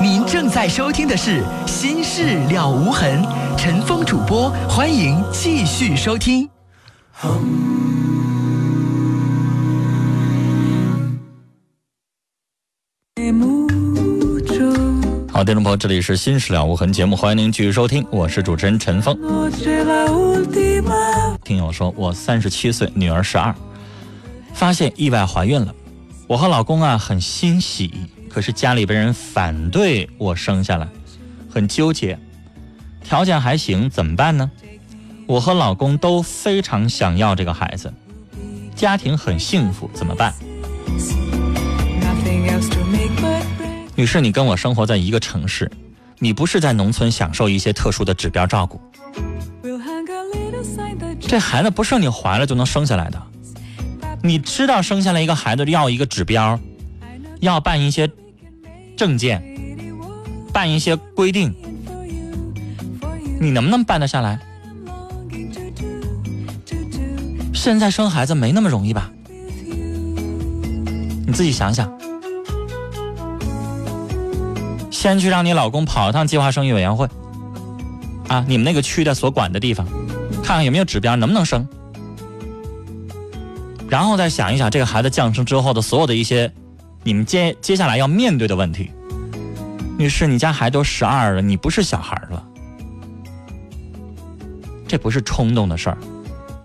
您正在收听的是《心事了无痕》，陈峰主播，欢迎继续收听。好，听众朋友，这里是《心事了无痕》节目，欢迎您继续收听，我是主持人陈峰。听友说，我三十七岁，女儿十二，发现意外怀孕了，我和老公啊很欣喜，可是家里边人反对我生下来，很纠结，条件还行，怎么办呢？我和老公都非常想要这个孩子，家庭很幸福，怎么办？女士，你跟我生活在一个城市，你不是在农村享受一些特殊的指标照顾。这孩子不是你怀了就能生下来的，你知道生下来一个孩子要一个指标，要办一些证件，办一些规定，你能不能办得下来？现在生孩子没那么容易吧？你自己想想。先去让你老公跑一趟计划生育委员会，啊，你们那个区的所管的地方，看看有没有指标，能不能生。然后再想一想这个孩子降生之后的所有的一些，你们接接下来要面对的问题。女士，你家孩子都十二了，你不是小孩了，这不是冲动的事儿。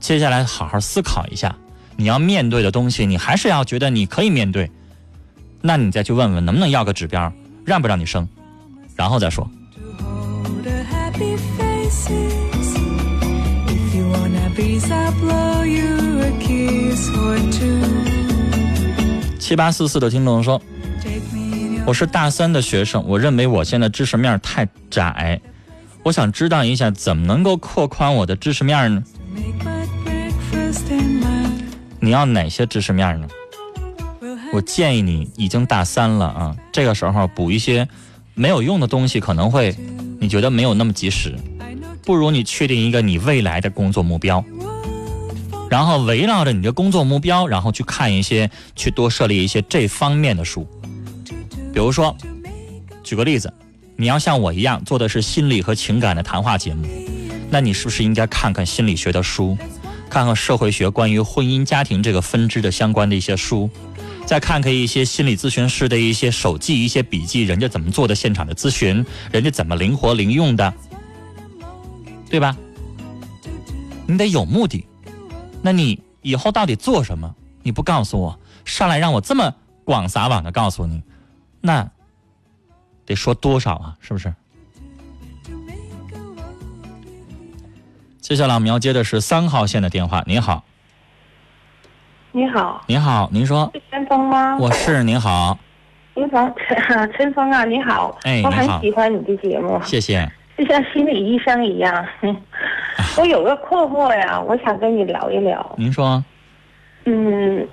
接下来好好思考一下，你要面对的东西，你还是要觉得你可以面对，那你再去问问能不能要个指标。让不让你生，然后再说。七八四四的听众说：“我是大三的学生，我认为我现在知识面太窄，我想知道一下怎么能够扩宽我的知识面呢？你要哪些知识面呢？”我建议你已经大三了啊，这个时候补一些没有用的东西，可能会你觉得没有那么及时。不如你确定一个你未来的工作目标，然后围绕着你的工作目标，然后去看一些，去多设立一些这方面的书。比如说，举个例子，你要像我一样做的是心理和情感的谈话节目，那你是不是应该看看心理学的书，看看社会学关于婚姻家庭这个分支的相关的一些书？再看看一些心理咨询师的一些手记、一些笔记，人家怎么做的现场的咨询，人家怎么灵活灵用的，对吧？你得有目的。那你以后到底做什么？你不告诉我，上来让我这么广撒网的告诉你，那得说多少啊？是不是？接下来我们要接的是三号线的电话。您好。你好，您好，您说是陈峰吗？我是，您好，您好，陈陈峰啊，你好，哎，我很喜欢你的节目，谢谢，就像心理医生一样。我有个困惑呀，我想跟你聊一聊。您说，嗯，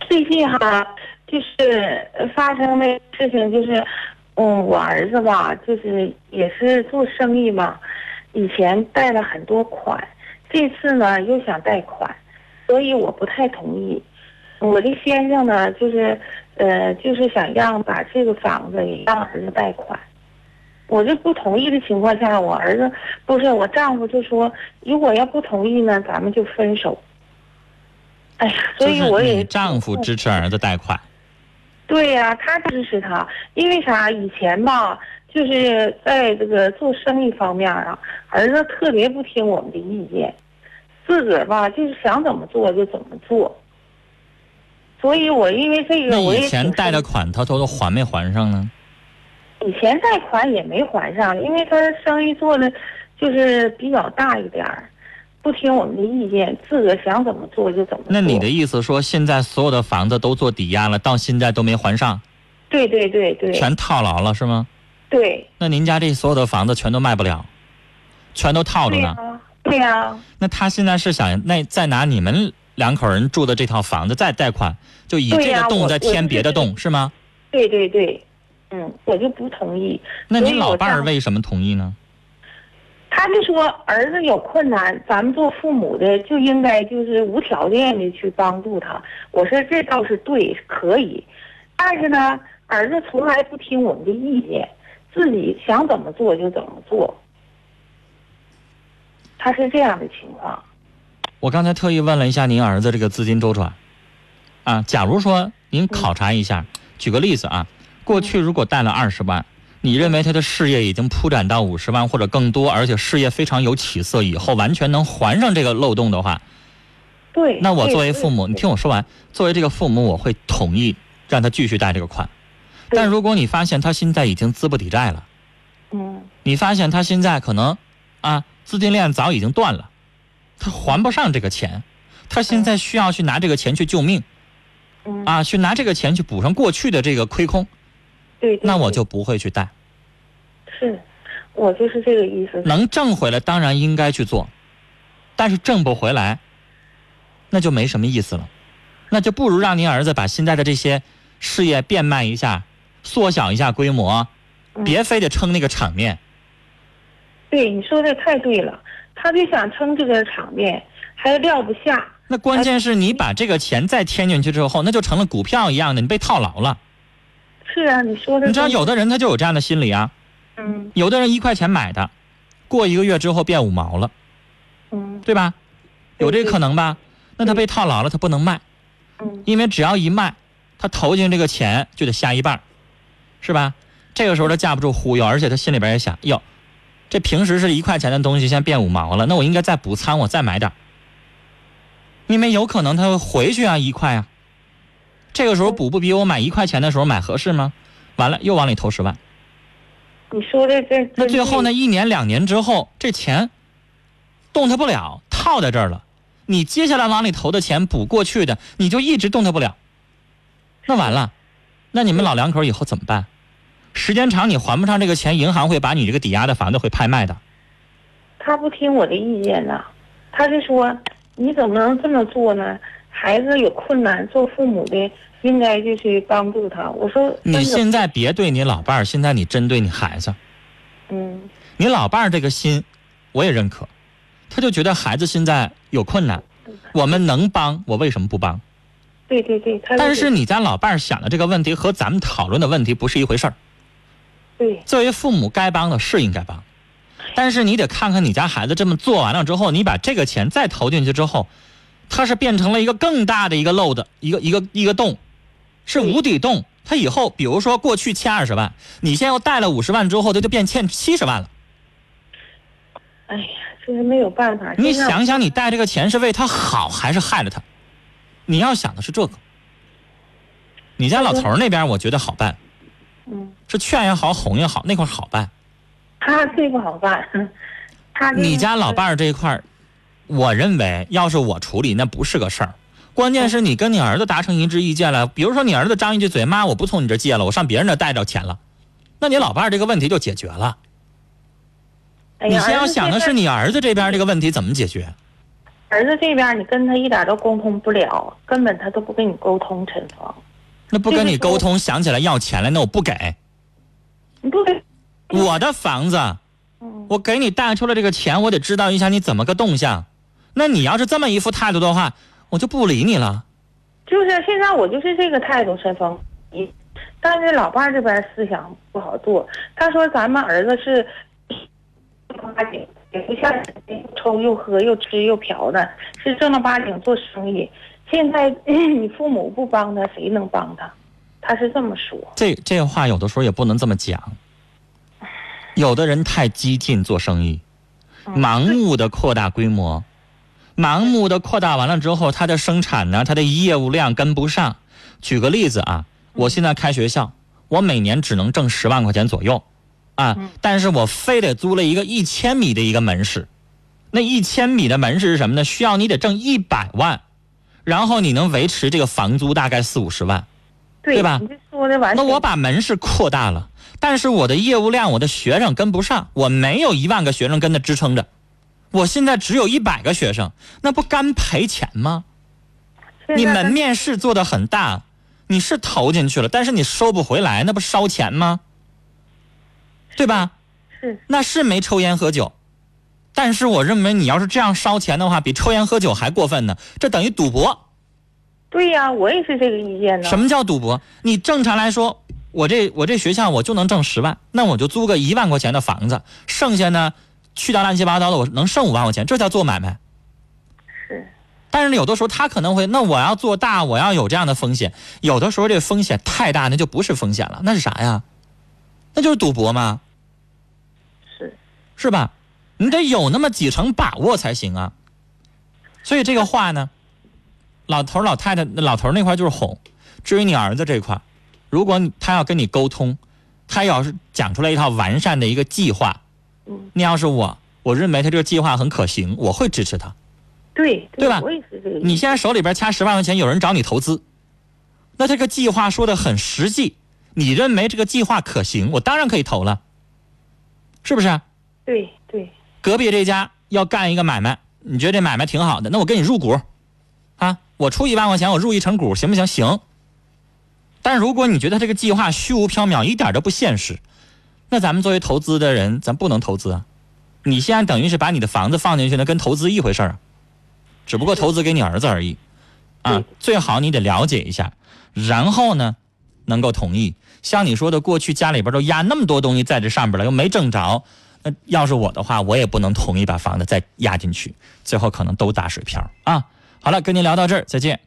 最近哈，就是发生的事情，就是嗯，我儿子吧，就是也是做生意嘛，以前贷了很多款，这次呢又想贷款。所以我不太同意，我的先生呢，就是，呃，就是想让把这个房子也让儿子贷款。我就不同意的情况下，我儿子不是我丈夫就说，如果要不同意呢，咱们就分手。哎呀，所以我也丈夫支持儿子贷款。对呀，他支持他，因为啥？以前吧，就是在这个做生意方面啊，儿子特别不听我们的意见。自个儿吧，就是想怎么做就怎么做，所以我因为这个，我以前贷的款他都都还没还上呢？以前贷款也没还上，因为他生意做的就是比较大一点儿，不听我们的意见，自个想怎么做就怎么做。那你的意思说，现在所有的房子都做抵押了，到现在都没还上？对对对对。全套牢了是吗？对。那您家这所有的房子全都卖不了，全都套着呢？对呀，那他现在是想那再拿你们两口人住的这套房子再贷款，就以这个洞再添别的洞是吗？对对对，嗯，我就不同意。那你老伴儿为什么同意呢？他就说儿子有困难，咱们做父母的就应该就是无条件的去帮助他。我说这倒是对，可以，但是呢，儿子从来不听我们的意见。自己想怎么做就怎么做。他是这样的情况。我刚才特意问了一下您儿子这个资金周转，啊，假如说您考察一下，举个例子啊，过去如果贷了二十万，你认为他的事业已经铺展到五十万或者更多，而且事业非常有起色，以后完全能还上这个漏洞的话，对。那我作为父母，你听我说完，作为这个父母，我会同意让他继续贷这个款。但如果你发现他现在已经资不抵债了，嗯你发现他现在可能啊资金链早已经断了，他还不上这个钱，他现在需要去拿这个钱去救命嗯啊，去拿这个钱去补上过去的这个亏空，对对。那我就不会去带。是，我就是这个意思。能挣回来当然应该去做，但是挣不回来，那就没什么意思了，那就不如让您儿子把现在的这些事业变卖一下，缩小一下规模，嗯别非得撑那个场面。对你说的太对了，他就想撑这个场面，还撂不下。那关键是你把这个钱再添进去之后，那就成了股票一样的，你被套牢了。是啊，你说的。你知道有的人他就有这样的心理啊，嗯有的人一块钱买的，过一个月之后变五毛了，嗯对吧？有这个可能吧？那他被套牢了，他不能卖。嗯因为只要一卖，他投进这个钱就得下一半，是吧？这个时候他架不住忽悠，而且他心里边也想，哟，这平时是一块钱的东西，现在变五毛了，那我应该再补仓，我再买点因为有可能他会回去啊，一块啊。这个时候补不比我买一块钱的时候买合适吗？完了又往里投十万，你说的这。那最后呢？？一年两年之后，这钱动弹不了，套在这儿了。你接下来往里投的钱补过去的，你就一直动弹不了。那完了，那你们老两口以后怎么办？时间长你还不上这个钱，银行会把你这个抵押的房子会拍卖的。他不听我的意见呢，他就说你怎么能这么做呢？孩子有困难，做父母的应该就去帮助他。我说你现在别对你老伴儿，现在你针对你孩子。嗯你老伴儿这个心，我也认可，他就觉得孩子现在有困难，我们能帮，我为什么不帮？对对对，他但是你家老伴儿想的这个问题和咱们讨论的问题不是一回事儿。对作为父母该帮的是应该帮，但是你得看看你家孩子这么做完了之后，你把这个钱再投进去之后，它是变成了一个更大的一个漏的一个一个一个洞，是无底洞。他以后比如说过去欠二十万，你现在又贷了五十万之后，他就变欠七十万了。哎呀，这是没有办法。你想想，你贷这个钱是为他好还是害了他？你要想的是这个。你家老头儿那边我觉得好办，嗯，是劝也好，哄也好，那块儿好办。他最不好办，他你家老伴儿这一块儿，我认为要是我处理，那不是个事儿。关键是你跟你儿子达成一致意见了，比如说你儿子张一句嘴，妈，我不从你这借了，我上别人那贷着钱了，那你老伴儿这个问题就解决了。哎你先要想的是你儿子这边这个问题怎么解决。儿子这边，你跟他一点都沟通不了，根本他都不跟你沟通，陈芳，那不跟你沟通，想起来要钱了，那我不给。你不给，我的房子，嗯，我给你贷出了这个钱，我得知道一下你怎么个动向。那你要是这么一副态度的话，我就不理你了。就是现在我就是这个态度，陈峰，你，但是老伴儿这边思想不好做，他说咱们儿子是八经，也不像抽又喝又吃又嫖的，是正儿八经做生意。现在 你父母不帮他，谁能帮他？他是这么说。这这话有的时候也不能这么讲。有的人太激进做生意，嗯盲目的扩大规模，盲目的扩大完了之后，它的生产呢，它的业务量跟不上。举个例子啊，我现在开学校，我每年只能挣十万块钱左右，啊嗯，但是我非得租了一个一千米的一个门市，那一千米的门市是什么呢？需要你得挣一百万，然后你能维持这个房租大概四五十万。对吧。那我把门市扩大了，但是我的业务量，我的学生跟不上，我没有一万个学生跟着支撑着，我现在只有一百个学生，那不干赔钱吗？你门面是做的很大，你是投进去了，但是你收不回来，那不烧钱吗？对吧？是那是没抽烟喝酒，但是我认为你要是这样烧钱的话，比抽烟喝酒还过分呢，这等于赌博。对呀、我也是这个意见呢。什么叫赌博？你正常来说，我这我这学校我就能挣十万，那我就租个一万块钱的房子，剩下呢去掉乱七八糟的，我能剩五万块钱，这叫做买卖。是，但是有的时候他可能会，那我要做大，我要有这样的风险。有的时候这风险太大，那就不是风险了，那是啥呀？那就是赌博吗？是，是吧？你得有那么几成把握才行啊。所以这个话呢，老头老太太，老头那块就是哄。至于你儿子这块，如果他要跟你沟通，他要是讲出来一套完善的一个计划，嗯，你要是我，我认为他这个计划很可行，我会支持他。对，对吧我也是这个。你现在手里边掐十万块钱，有人找你投资，那这个计划说的很实际，你认为这个计划可行，我当然可以投了，是不是？对对，隔壁这家要干一个买卖，你觉得这买卖挺好的，那我跟你入股，啊，我出一万块钱，我入一成股，行不行？行。但如果你觉得这个计划虚无缥缈，一点都不现实，那咱们作为投资的人，咱不能投资啊。你现在等于是把你的房子放进去，那跟投资一回事儿啊，只不过投资给你儿子而已，啊，最好你得了解一下，然后呢，能够同意。像你说的，过去家里边都压那么多东西在这上边了，又没挣着，那要是我的话，我也不能同意把房子再压进去，最后可能都打水漂啊。好了，跟您聊到这儿，再见。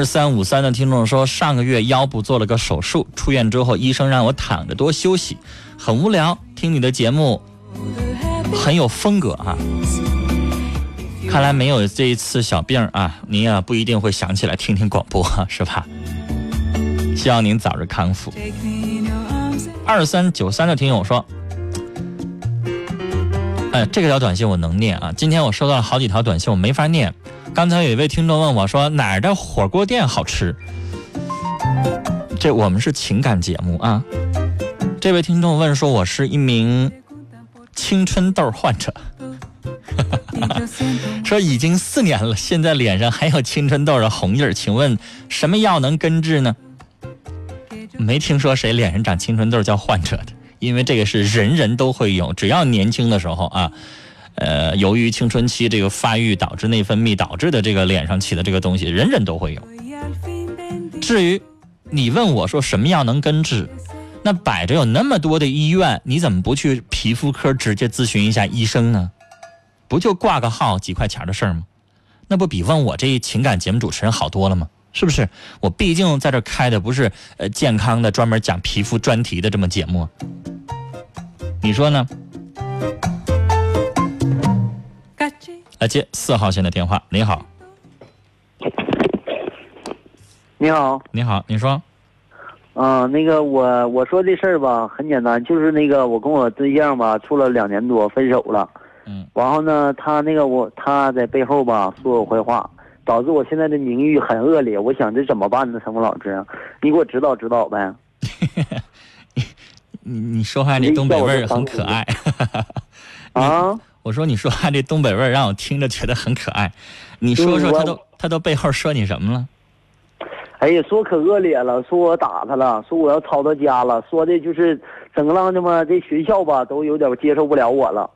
二三五三的听众说，上个月腰部做了个手术，出院之后医生让我躺着多休息，很无聊。听你的节目很有风格啊，看来没有这一次小病啊，您啊不一定会想起来听听广播，是吧？希望您早日康复。二三九三的听友说，哎，这条短信我能念啊，今天我收到了好几条短信，我没法念。刚才有一位听众问我说：“哪儿的火锅店好吃？”这我们是情感节目啊。这位听众问说：“我是一名青春痘患者，说已经四年了，现在脸上还有青春痘的红印儿，请问什么药能根治呢？”没听说谁脸上长青春痘叫患者的，因为这个是人人都会有，只要年轻的时候啊。呃，由于青春期这个发育导致内分泌导致的这个脸上起的这个东西，人人都会有。至于你问我说什么药能根治，那摆着有那么多的医院，你怎么不去皮肤科直接咨询一下医生呢？不就挂个号几块钱的事儿吗？那不比问我这一情感节目主持人好多了吗？是不是？我毕竟在这开的不是呃健康的专门讲皮肤专题的这么节目，你说呢？来接四号线的电话。你好，你好，你好，你说，嗯、那个我我说这事儿吧，很简单，就是那个我跟我对象吧处了两年多，分手了，嗯，然后呢，他那个我他在背后吧说我坏话，导致我现在的名誉很恶劣。我想这怎么办呢？陈峰老师，你给我指导指导呗。你你说话这东北味儿很可爱。啊，我说你说话这东北味儿让我听着觉得很可爱。你说说他都他都背后说你什么了？哎呀，说可恶劣了，说我打他了，说我要抄他家了，说的就是整个浪他妈这学校吧都有点接受不了我了，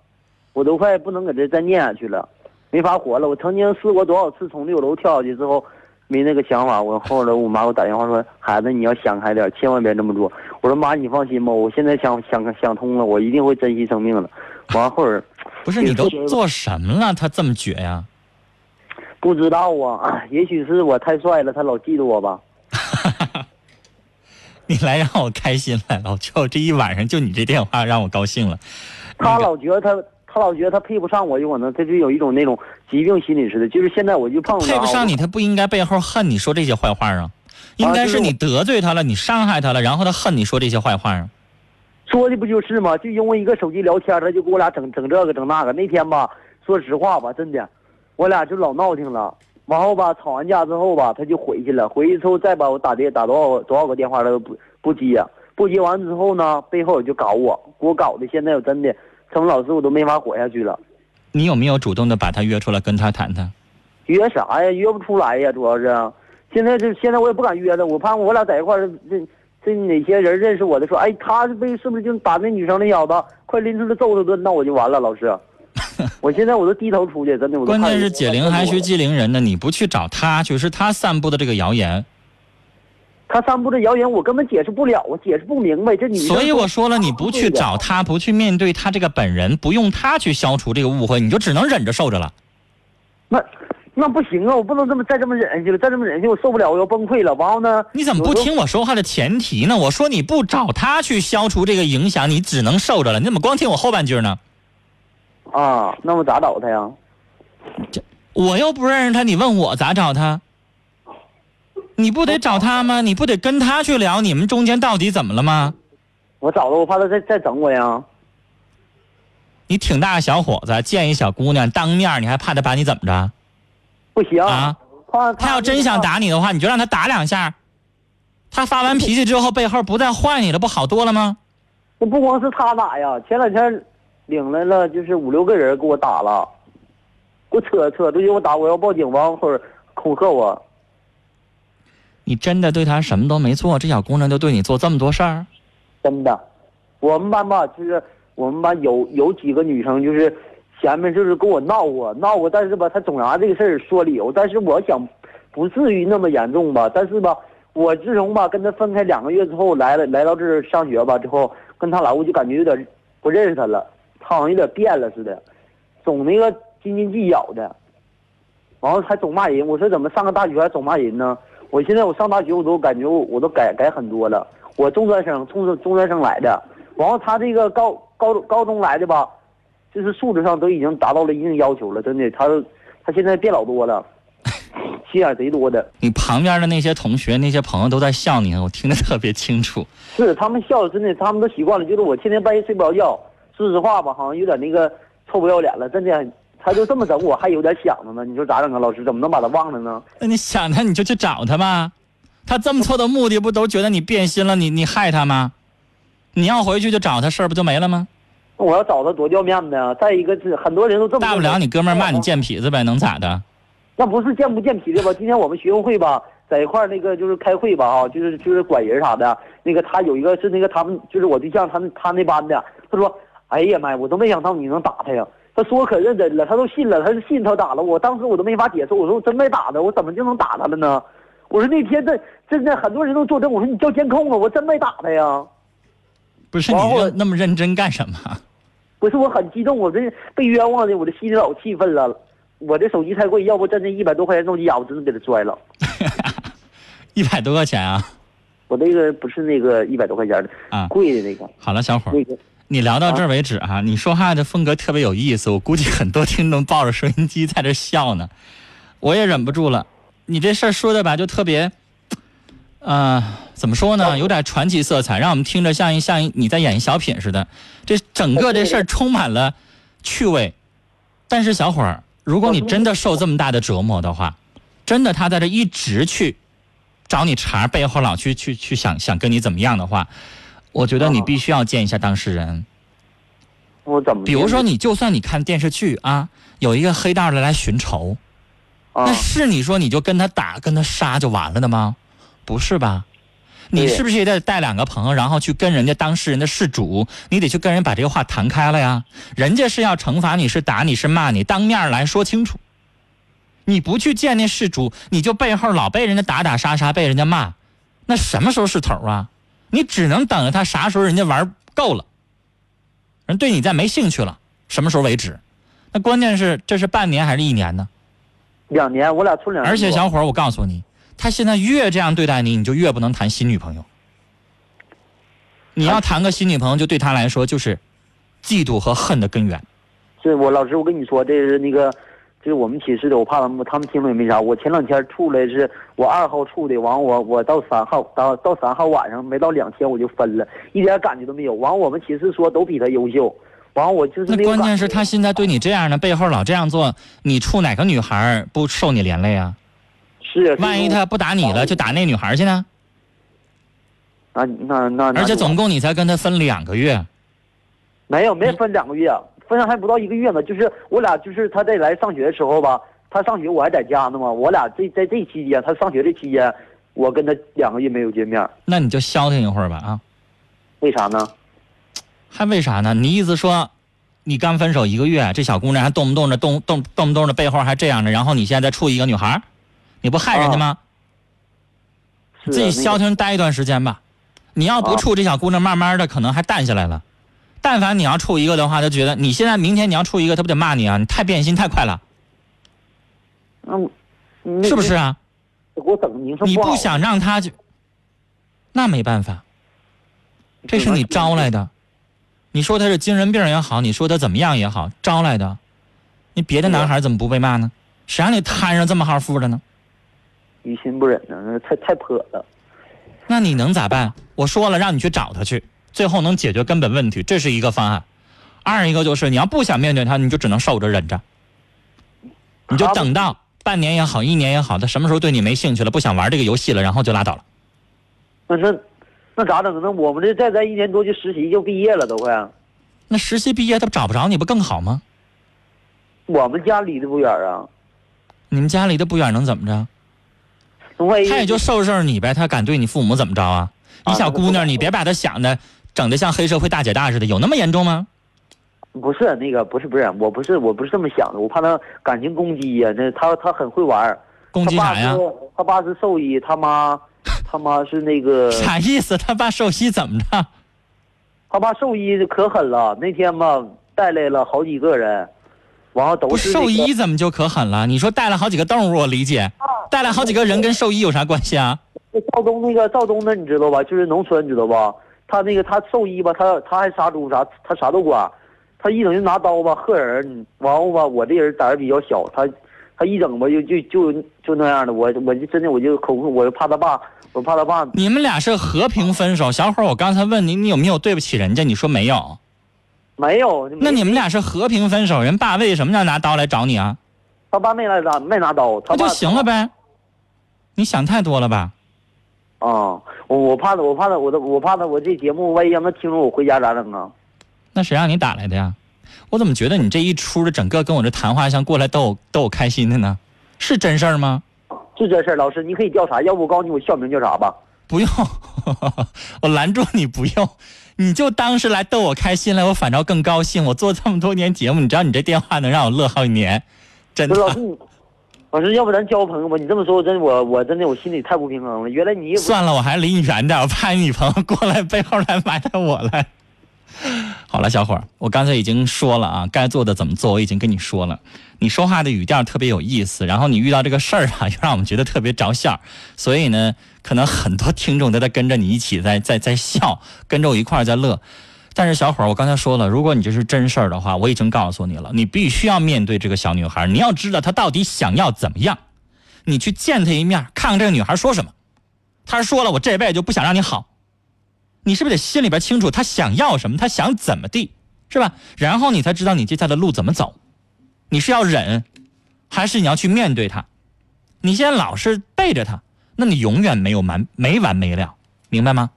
我都快不能搁这再念下去了，没法活了。我曾经试过多少次从六楼跳下去之后，没那个想法。我后来我妈给我打电话说，孩子你要想开点，千万别这么做。我说妈，你放心吧，我现在想想想通了，我一定会珍惜生命的。完后儿不是你都做什么了？他这么绝呀？不知道啊，也许是我太帅了，他老嫉妒我吧。你来让我开心了，老舅这一晚上就你这电话让我高兴了。他老觉得他，他老觉得他配不上我，有可能他就有一种那种疾病心理似的。就是现在我就碰配不上你，他不应该背后恨你说这些坏话啊，应该是你得罪他了，你伤害他了，然后他恨你说这些坏话啊。说的不就是吗？就因为一个手机聊天，他就给我俩整整这个整那个。那天吧，说实话吧，真的，我俩就老闹挺了。完后吧，吵完架之后吧，他就回去了。回去之后再把我打电打多少多少个电话，他都不不接。不接完之后呢，背后就搞我，给我搞的现在我真的，成老师我都没法活下去了。你有没有主动的把他约出来跟他谈谈？约啥呀？约不出来呀，主要是现在这现在我也不敢约他，我怕我俩在一块儿，这这哪些人认识我的说，哎，他是被是不是就打那女生那小子，快拎出来揍他顿，那我就完了，老师，我现在我都低头出去，真的。我关键是解铃还须系铃人呢，你不去找他去，是他散布的这个谣言。他散布的谣言，我根本解释不了，我解释不明白。这女生所以我说了，你不去找他，不去面对他这个本人，不用他去消除这个误会，你就只能忍着受着了。那那不行啊，我不能这么再这么忍下去了，再这么忍下去我受不了，我要崩溃了。然后呢？你怎么不听我说话的前提呢？我说你不找他去消除这个影响，你只能受着了。你怎么光听我后半句呢？啊？那我咋找他呀？这我又不认识他，你问我咋找他？你不得找他吗？你不得跟他去聊你们中间到底怎么了吗？我找了，我怕他再再整我呀。你挺大个小伙子，见一小姑娘当面，你还怕他把你怎么着？不行啊！他他要真想，打你的话，你就让他打两下。他发完脾气之后，背后不再坏你了，不好多了吗？那不光是他打呀，前两天领来了就是五六个人给我打了，给我扯扯都给，我打我要报警，吧，或者恐吓我。你真的对他什么都没做，这小姑娘就对你做这么多事儿？真的，我们班吧，就是我们班有有几个女生，就是前面就是跟我闹过，闹过，但是吧，他总拿这个事儿说理由，但是我想不至于那么严重吧，但是吧，我自从吧跟他分开两个月之后，来了来到这儿上学吧之后，跟他来我就感觉有点不认识他了，他好像有点变了似的，总那个斤斤计较的，然后还总骂人，我说怎么上个大学还总骂人呢？我现在我上大学我都感觉我我都改改很多了。我中专生，从中专生来的，然后他这个高高高中来的吧，就是素质上都已经达到了一定要求了，真的，他他现在变老多了，心眼贼多的。你旁边的那些同学、那些朋友都在笑你，我听得特别清楚。是他们笑，真的，他们都习惯了。就是我天天半夜睡不着觉，说实话吧，好像有点那个臭不要脸了，真的。他就这么整，我还有点想着呢。你说咋整啊？老师怎么能把他忘了呢？那你想他，你就去找他吧。他这么做的目的，不都觉得你变心了？你你害他吗？你要回去就找他，事儿不就没了吗？我要找他多掉面子啊！再一个是很多人都这么大不了你哥们骂你贱痞子呗，能咋的？那不是贱不贱痞子吧？今天我们学生会吧，在一块儿那个就是开会吧啊，就是就是管人啥的。那个他有一个是那个他们就是我对象他他那班的，他说：“哎呀妈呀，我都没想到你能打他呀。”他说我可认真了，他都信了，他是信他打了我。当时我都没法解释，我说我真没打他，我怎么就能打他了呢？我说那天这真的很多人都作证，我说你叫监控啊，我真没打他呀。不是你然后这那么认真干什么？不是我很激动，我这被冤枉的，我这心里老气愤了。我这手机太贵，要不真的一百多块钱手机呀，我真的给他摔了。一百多块钱啊！我那个不是那个一百多块钱的啊贵的那个好了，小伙儿，那个。你聊到这儿为止啊，你说话的风格特别有意思，我估计很多听众抱着收音机在这笑呢，我也忍不住了。你这事儿说的吧，就特别，呃，怎么说呢，有点传奇色彩，让我们听着像一像一你在演一小品似的。这整个这事儿充满了趣味，但是小伙儿，如果你真的受这么大的折磨的话，真的他在这一直去找你茬，背后老去去去想想跟你怎么样的话，我觉得你必须要见一下当事人。我怎么？比如说，你就算你看电视剧啊，有一个黑道的来寻仇，啊那，是你说你就跟他打、跟他杀就完了的吗？不是吧？你是不是也得带两个朋友，然后去跟人家当事人的事主，你得去跟人把这个话谈开了呀？人家是要惩罚你，是打你，是骂你，当面来说清楚。你不去见那事主，你就背后老被人家打打杀杀，被人家骂，那什么时候是头啊？你只能等着他啥时候人家玩够了，人对你再没兴趣了，什么时候为止？那关键是这是半年还是一年呢？两年，我俩处两年多。而且小伙儿，我告诉你，他现在越这样对待你，你就越不能谈新女朋友。你要谈个新女朋友，就对他来说就是嫉妒和恨的根源。是我老师，我跟你说，这是那个，这是我们寝室的，我怕他们他们听了也没啥。我前两天处来是我二号处的，完我我到三号到到三号晚上没到两天我就分了，一点感觉都没有。完我们寝室说都比他优秀，完我就是那关键是他现在对你这样的，背后老这样做，你处哪个女孩不受你连累啊？是万一他不打你了，就打那女孩去呢？啊那那那而且总共你才跟他分两个月，没有没分两个月，分上还不到一个月呢。就是我俩就是他在来上学的时候吧，他上学我还在家呢嘛，我俩这在这期间他上学这期间，我跟他两个月没有见面，那你就消停一会儿吧啊！为啥呢？还为啥呢？你意思说，你刚分手一个月，这小姑娘还动不动的动动动不动的背后还这样的，然后你现在再处一个女孩儿，你不害人家吗？是自己消停待一段时间吧。你要不啊处，这小姑娘慢慢的可能还淡下来了。但凡你要处一个的话，她觉得你现在明天你要处一个，她不得骂你啊？你太变心太快了，嗯，是不是？啊？我整名声你不想让她去，那没办法，这是你招来的。你说他是精神病也好，你说他怎么样也好，招来的。你别的男孩怎么不被骂呢？谁让你摊上这么号富的呢？于心不忍呢，那太太泼了。那你能咋办？我说了，让你去找他去，最后能解决根本问题，这是一个方案。二一个就是你要不想面对他，你就只能受着忍着，你就等到半年也好，一年也好，他什么时候对你没兴趣了，不想玩这个游戏了，然后就拉倒了。那那那咋整？那我们这再待一年多就实习就毕业了，都快。那实习毕业他找不着你不更好吗？我们家离得不远啊，你们家离得不远能怎么着？他也就受受你呗，他敢对你父母怎么着啊？啊一小姑娘，你别把他想的整的像黑社会大姐大似的，有那么严重吗？不是那个，不是不是，我不是我不是这么想的，我怕他感情攻击呀、那他他很会玩儿攻击啥呀他？爸是兽医，他妈 他妈是那个 啥意思？他爸兽医怎么着？他爸兽医可狠了，那天吧带来了好几个人，完了都不兽是那个医怎么就可狠了？你说带了好几个动物，我理解，带了好几个人跟兽医有啥关系啊？那赵东那个赵东的你知道吧？就是农村知道吧？他那个他兽医吧，他他还杀猪啥，他啥都管。他一整就拿刀吧吓人，完后吧我这人胆儿比较小，他他一整吧就就就就那样的，我我就真的我就口控，我就怕他爸，我怕他爸你们俩是和平分手，小伙，我刚才问你，你有没有对不起人家？你说没有。没有。那你们俩是和平分手，人爸为什么要拿刀来找你啊？他爸没来拿没拿刀，他就行了呗。你想太多了吧？啊，我我怕他，我怕他，我的我怕他，我这节目万一让他听着我回家咋整啊？那谁让你打来的呀？我怎么觉得你这一出的整个跟我这谈话像过来逗我逗我开心的呢？是真事儿吗？是这事儿，老师你可以调查，要不我告诉你我校名叫啥吧？不用，我拦住你不用，你就当是来逗我开心了，我反倒更高兴。我做这么多年节目，你知道你这电话能让我乐好几年，真的。你，老师要不咱交朋友吧？你这么说，我真我我真的我心里太不平衡了。原来你也算了，我还离你远点，我怕你女朋友过来背后来埋汰我来。好了，小伙儿，我刚才已经说了啊，该做的怎么做，我已经跟你说了。你说话的语调特别有意思，然后你遇到这个事儿啊，又让我们觉得特别着笑，所以呢，可能很多听众都在跟着你一起在在在笑，跟着我一块儿在乐。但是小伙儿，我刚才说了，如果你这是真事儿的话，我已经告诉你了，你必须要面对这个小女孩，你要知道她到底想要怎么样，你去见她一面，看看这个女孩说什么。她说了，我这辈子就不想让你好，你是不是得心里边清楚她想要什么，她想怎么地，是吧？然后你才知道你接下来的路怎么走，你是要忍，还是你要去面对她？你现在老是背着她，那你永远没有完没完没了，明白吗？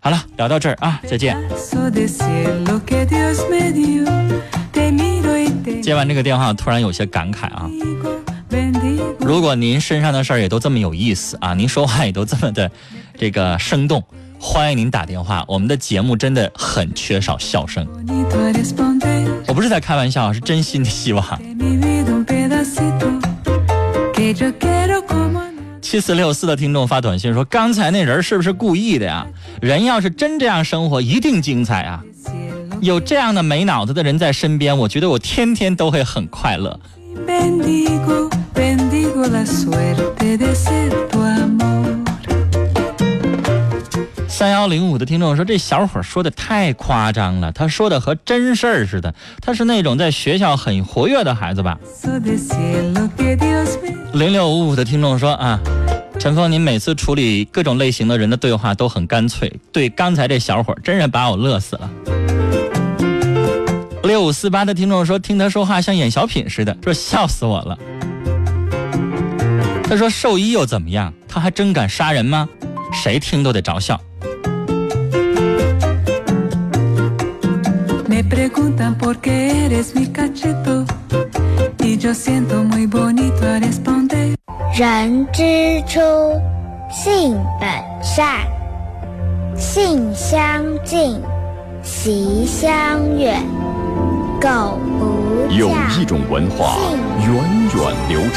好了，聊到这儿啊，再见。接完这个电话，突然有些感慨啊。如果您身上的事儿也都这么有意思啊，您说话也都这么的这个生动，欢迎您打电话。我们的节目真的很缺少笑声.我不是在开玩笑，是真心的希望。七四六四的听众发短信说：“刚才那人是不是故意的呀？人要是真这样生活，一定精彩啊！有这样的没脑子的人在身边，我觉得我天天都会很快乐。三幺零五的听众说：“这小伙说的太夸张了，他说的和真事儿似的。他是那种在学校很活跃的孩子吧？”零六五五的听众说啊，陈峰，您每次处理各种类型的人的对话都很干脆。对，刚才这小伙真是把我乐死了。六五四八的听众说，听他说话像演小品似的，说笑死我了。他说兽医又怎么样？他还真敢杀人吗？谁听都得着笑。Me preguntan por qué eres mi cacheto y yo siento muy bonito a responder. 人之初，性本善，性相近，习相远。狗不有，一种文化源远流长。